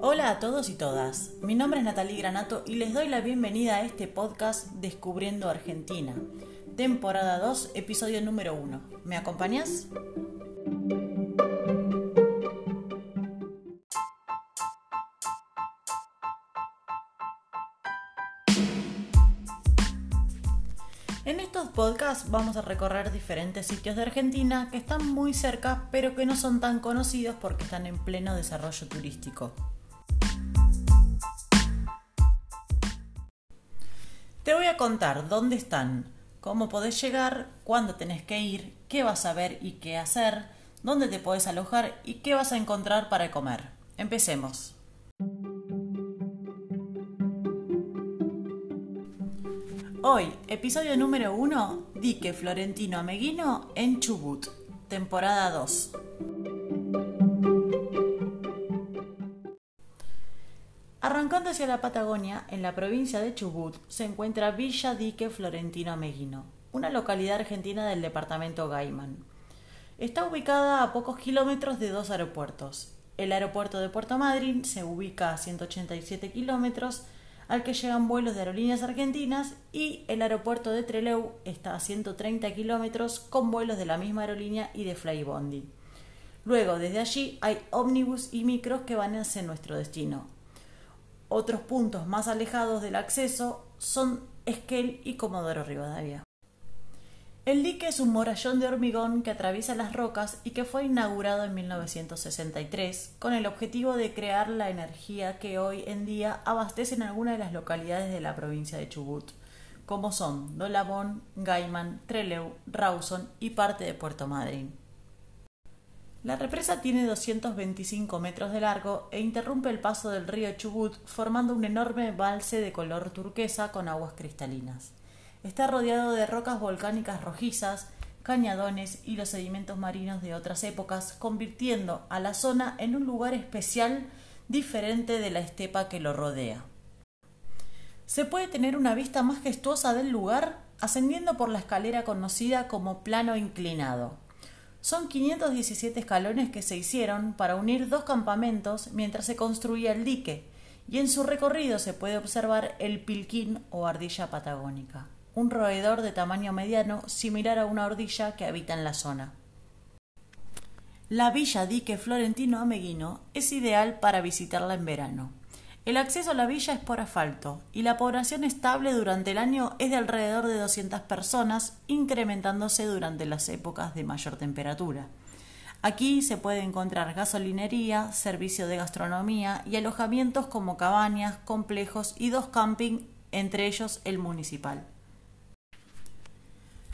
Hola a todos y todas, mi nombre es Natalie Granato y les doy la bienvenida a este podcast Descubriendo Argentina, temporada 2, episodio número 1. ¿Me acompañas? En estos podcasts vamos a recorrer diferentes sitios de Argentina que están muy cerca pero que no son tan conocidos porque están en pleno desarrollo turístico. Te voy a contar dónde están, cómo podés llegar, cuándo tenés que ir, qué vas a ver y qué hacer, dónde te podés alojar y qué vas a encontrar para comer. Empecemos. Hoy, episodio número 1, Dique Florentino Ameguino en Chubut, temporada 2. Arrancando hacia la Patagonia, en la provincia de Chubut, se encuentra Villa Dique Florentino Ameguino, una localidad argentina del departamento Gaiman. Está ubicada a pocos kilómetros de dos aeropuertos. El aeropuerto de Puerto Madryn se ubica a 187 kilómetros, al que llegan vuelos de aerolíneas argentinas, y el aeropuerto de Trelew está a 130 kilómetros con vuelos de la misma aerolínea y de Flybondi. Luego, desde allí, hay ómnibus y micros que van hacia nuestro destino. Otros puntos más alejados del acceso son Esquel y Comodoro Rivadavia. El dique es un morallón de hormigón que atraviesa las rocas y que fue inaugurado en 1963 con el objetivo de crear la energía que hoy en día abastecen algunas de las localidades de la provincia de Chubut, como son Dolabón, Gaiman, Trelew, Rawson y parte de Puerto Madryn. La represa tiene 225 metros de largo e interrumpe el paso del río Chubut formando un enorme balse de color turquesa con aguas cristalinas. Está rodeado de rocas volcánicas rojizas, cañadones y los sedimentos marinos de otras épocas, convirtiendo a la zona en un lugar especial diferente de la estepa que lo rodea. Se puede tener una vista majestuosa del lugar ascendiendo por la escalera conocida como plano inclinado. Son 517 escalones que se hicieron para unir dos campamentos mientras se construía el dique, y en su recorrido se puede observar el pilquín o ardilla patagónica un roedor de tamaño mediano similar a una ardilla que habita en la zona. La villa Dique Florentino Ameguino es ideal para visitarla en verano. El acceso a la villa es por asfalto y la población estable durante el año es de alrededor de 200 personas, incrementándose durante las épocas de mayor temperatura. Aquí se puede encontrar gasolinería, servicio de gastronomía y alojamientos como cabañas, complejos y dos camping, entre ellos el municipal.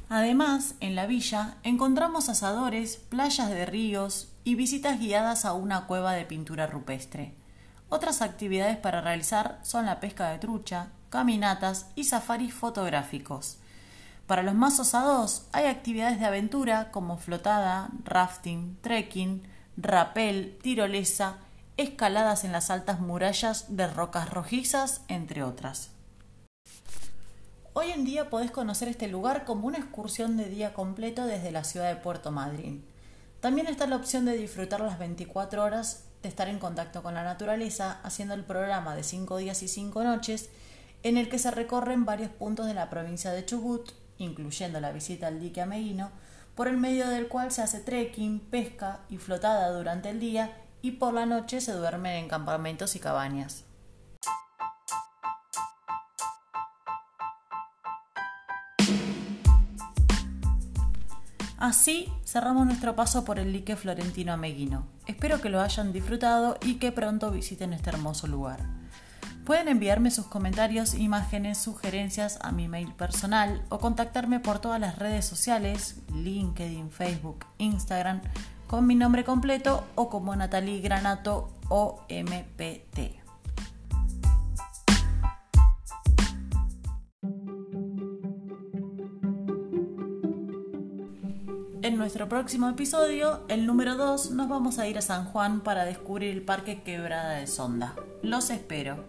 Además, en la villa encontramos asadores, playas de ríos y visitas guiadas a una cueva de pintura rupestre. Otras actividades para realizar son la pesca de trucha, caminatas y safaris fotográficos. Para los más osados hay actividades de aventura como flotada, rafting, trekking, rapel, tirolesa, escaladas en las altas murallas de rocas rojizas, entre otras. Hoy en día podés conocer este lugar como una excursión de día completo desde la ciudad de Puerto Madryn. También está la opción de disfrutar las 24 horas de estar en contacto con la naturaleza haciendo el programa de 5 días y 5 noches en el que se recorren varios puntos de la provincia de Chubut, incluyendo la visita al dique Ameguino, por el medio del cual se hace trekking, pesca y flotada durante el día y por la noche se duermen en campamentos y cabañas. Así cerramos nuestro paso por el dique florentino ameguino. Espero que lo hayan disfrutado y que pronto visiten este hermoso lugar. Pueden enviarme sus comentarios, imágenes, sugerencias a mi mail personal o contactarme por todas las redes sociales, LinkedIn, Facebook, Instagram, con mi nombre completo o como Natalie Granato OMPT. En nuestro próximo episodio, el número 2, nos vamos a ir a San Juan para descubrir el Parque Quebrada de Sonda. Los espero.